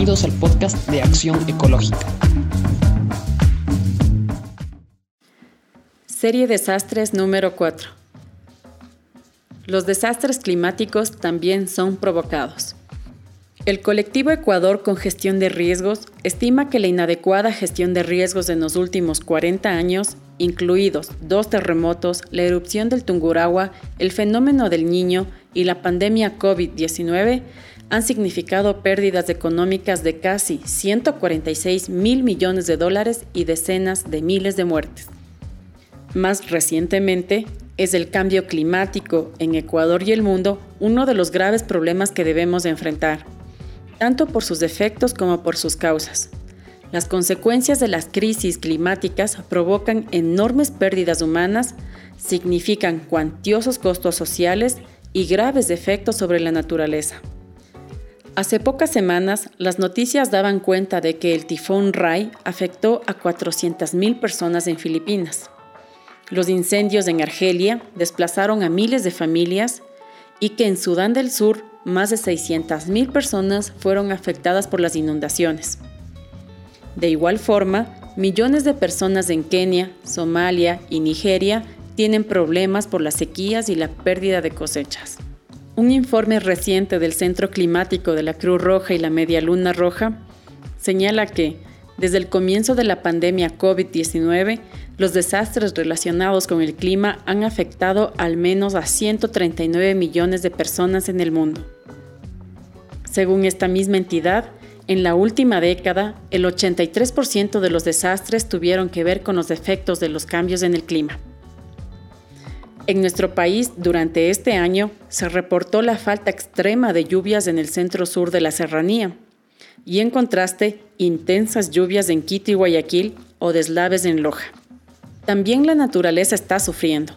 Bienvenidos al podcast de Acción Ecológica. Serie Desastres número 4. Los desastres climáticos también son provocados. El colectivo Ecuador con gestión de riesgos estima que la inadecuada gestión de riesgos en los últimos 40 años, incluidos dos terremotos, la erupción del Tungurahua, el fenómeno del Niño y la pandemia COVID-19, han significado pérdidas económicas de casi 146 mil millones de dólares y decenas de miles de muertes. Más recientemente, es el cambio climático en Ecuador y el mundo uno de los graves problemas que debemos enfrentar tanto por sus efectos como por sus causas. Las consecuencias de las crisis climáticas provocan enormes pérdidas humanas, significan cuantiosos costos sociales y graves efectos sobre la naturaleza. Hace pocas semanas, las noticias daban cuenta de que el tifón Rai afectó a 400.000 personas en Filipinas. Los incendios en Argelia desplazaron a miles de familias y que en Sudán del Sur más de 600.000 personas fueron afectadas por las inundaciones. De igual forma, millones de personas en Kenia, Somalia y Nigeria tienen problemas por las sequías y la pérdida de cosechas. Un informe reciente del Centro Climático de la Cruz Roja y la Media Luna Roja señala que, desde el comienzo de la pandemia COVID-19, los desastres relacionados con el clima han afectado al menos a 139 millones de personas en el mundo. Según esta misma entidad, en la última década, el 83% de los desastres tuvieron que ver con los efectos de los cambios en el clima. En nuestro país, durante este año, se reportó la falta extrema de lluvias en el centro sur de la serranía, y en contraste, intensas lluvias en Quito y Guayaquil o deslaves en Loja. También la naturaleza está sufriendo.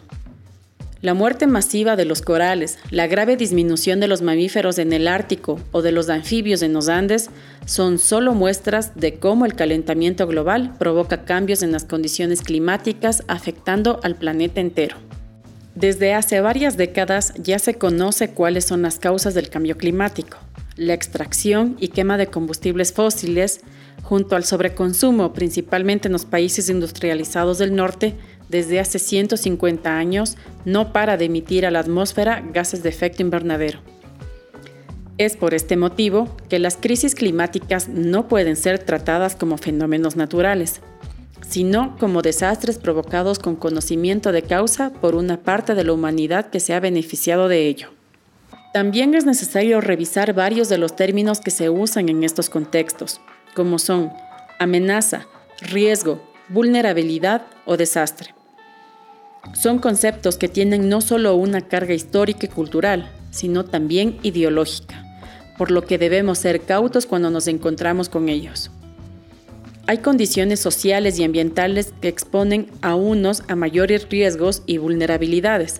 La muerte masiva de los corales, la grave disminución de los mamíferos en el Ártico o de los anfibios en los Andes son solo muestras de cómo el calentamiento global provoca cambios en las condiciones climáticas afectando al planeta entero. Desde hace varias décadas ya se conoce cuáles son las causas del cambio climático la extracción y quema de combustibles fósiles, junto al sobreconsumo, principalmente en los países industrializados del norte, desde hace 150 años, no para de emitir a la atmósfera gases de efecto invernadero. Es por este motivo que las crisis climáticas no pueden ser tratadas como fenómenos naturales, sino como desastres provocados con conocimiento de causa por una parte de la humanidad que se ha beneficiado de ello. También es necesario revisar varios de los términos que se usan en estos contextos, como son amenaza, riesgo, vulnerabilidad o desastre. Son conceptos que tienen no solo una carga histórica y cultural, sino también ideológica, por lo que debemos ser cautos cuando nos encontramos con ellos. Hay condiciones sociales y ambientales que exponen a unos a mayores riesgos y vulnerabilidades.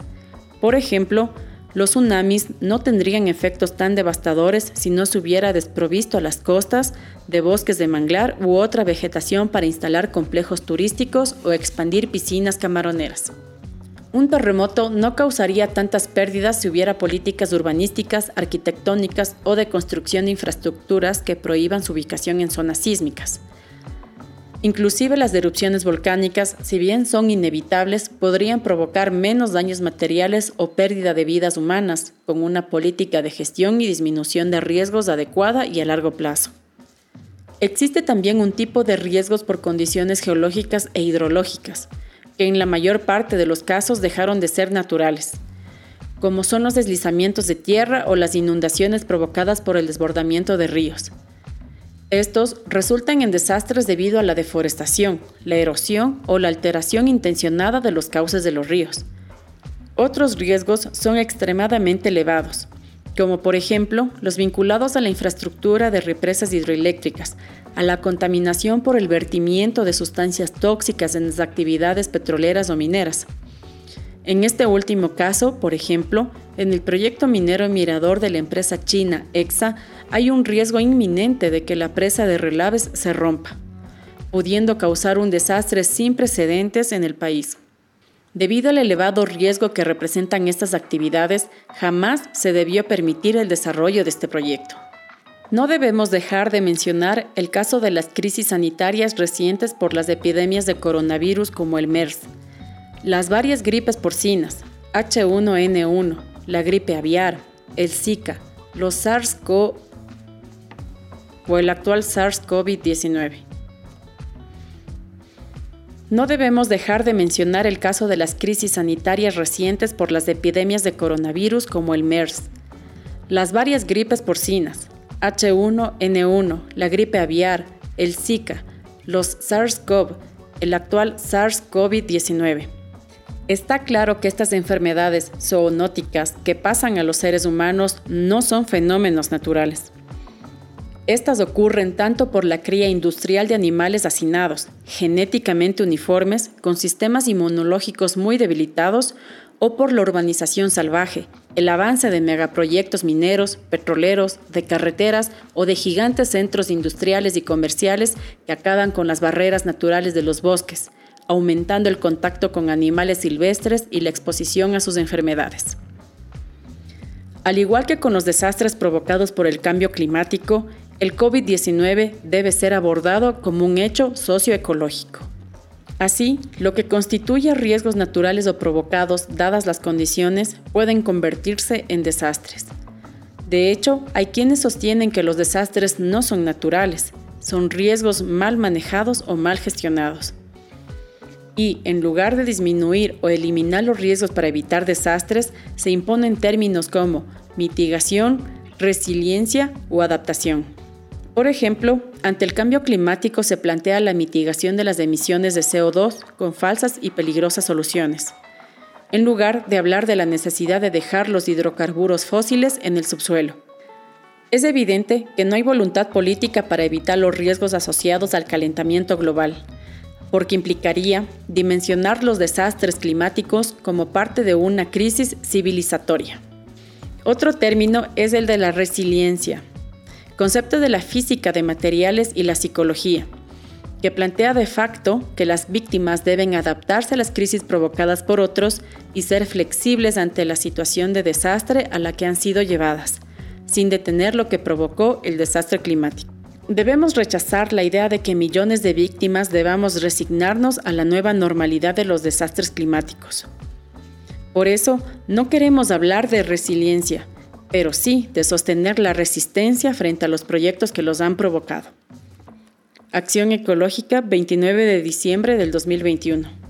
Por ejemplo, los tsunamis no tendrían efectos tan devastadores si no se hubiera desprovisto a las costas de bosques de manglar u otra vegetación para instalar complejos turísticos o expandir piscinas camaroneras. Un terremoto no causaría tantas pérdidas si hubiera políticas urbanísticas, arquitectónicas o de construcción de infraestructuras que prohíban su ubicación en zonas sísmicas. Inclusive las erupciones volcánicas, si bien son inevitables, podrían provocar menos daños materiales o pérdida de vidas humanas, con una política de gestión y disminución de riesgos adecuada y a largo plazo. Existe también un tipo de riesgos por condiciones geológicas e hidrológicas, que en la mayor parte de los casos dejaron de ser naturales, como son los deslizamientos de tierra o las inundaciones provocadas por el desbordamiento de ríos. Estos resultan en desastres debido a la deforestación, la erosión o la alteración intencionada de los cauces de los ríos. Otros riesgos son extremadamente elevados, como por ejemplo los vinculados a la infraestructura de represas hidroeléctricas, a la contaminación por el vertimiento de sustancias tóxicas en las actividades petroleras o mineras, en este último caso, por ejemplo, en el proyecto minero Mirador de la empresa china EXA hay un riesgo inminente de que la presa de Relaves se rompa, pudiendo causar un desastre sin precedentes en el país. Debido al elevado riesgo que representan estas actividades, jamás se debió permitir el desarrollo de este proyecto. No debemos dejar de mencionar el caso de las crisis sanitarias recientes por las epidemias de coronavirus como el MERS, las varias gripes porcinas, H1N1, la gripe aviar, el Zika, los SARS-CoV o el actual SARS-CoV-19. No debemos dejar de mencionar el caso de las crisis sanitarias recientes por las epidemias de coronavirus como el MERS, las varias gripes porcinas, H1N1, la gripe aviar, el Zika, los SARS-CoV, el actual SARS-CoV-19. Está claro que estas enfermedades zoonóticas que pasan a los seres humanos no son fenómenos naturales. Estas ocurren tanto por la cría industrial de animales hacinados, genéticamente uniformes, con sistemas inmunológicos muy debilitados, o por la urbanización salvaje, el avance de megaproyectos mineros, petroleros, de carreteras o de gigantes centros industriales y comerciales que acaban con las barreras naturales de los bosques, aumentando el contacto con animales silvestres y la exposición a sus enfermedades. Al igual que con los desastres provocados por el cambio climático, el COVID-19 debe ser abordado como un hecho socioecológico. Así, lo que constituye riesgos naturales o provocados dadas las condiciones pueden convertirse en desastres. De hecho, hay quienes sostienen que los desastres no son naturales, son riesgos mal manejados o mal gestionados. Y, en lugar de disminuir o eliminar los riesgos para evitar desastres, se imponen términos como mitigación, resiliencia o adaptación. Por ejemplo, ante el cambio climático se plantea la mitigación de las emisiones de CO2 con falsas y peligrosas soluciones, en lugar de hablar de la necesidad de dejar los hidrocarburos fósiles en el subsuelo. Es evidente que no hay voluntad política para evitar los riesgos asociados al calentamiento global, porque implicaría dimensionar los desastres climáticos como parte de una crisis civilizatoria. Otro término es el de la resiliencia, concepto de la física de materiales y la psicología, que plantea de facto que las víctimas deben adaptarse a las crisis provocadas por otros y ser flexibles ante la situación de desastre a la que han sido llevadas, sin detener lo que provocó el desastre climático. Debemos rechazar la idea de que millones de víctimas debamos resignarnos a la nueva normalidad de los desastres climáticos. Por eso, no queremos hablar de resiliencia, pero sí de sostener la resistencia frente a los proyectos que los han provocado. Acción Ecológica, 29 de diciembre del 2021.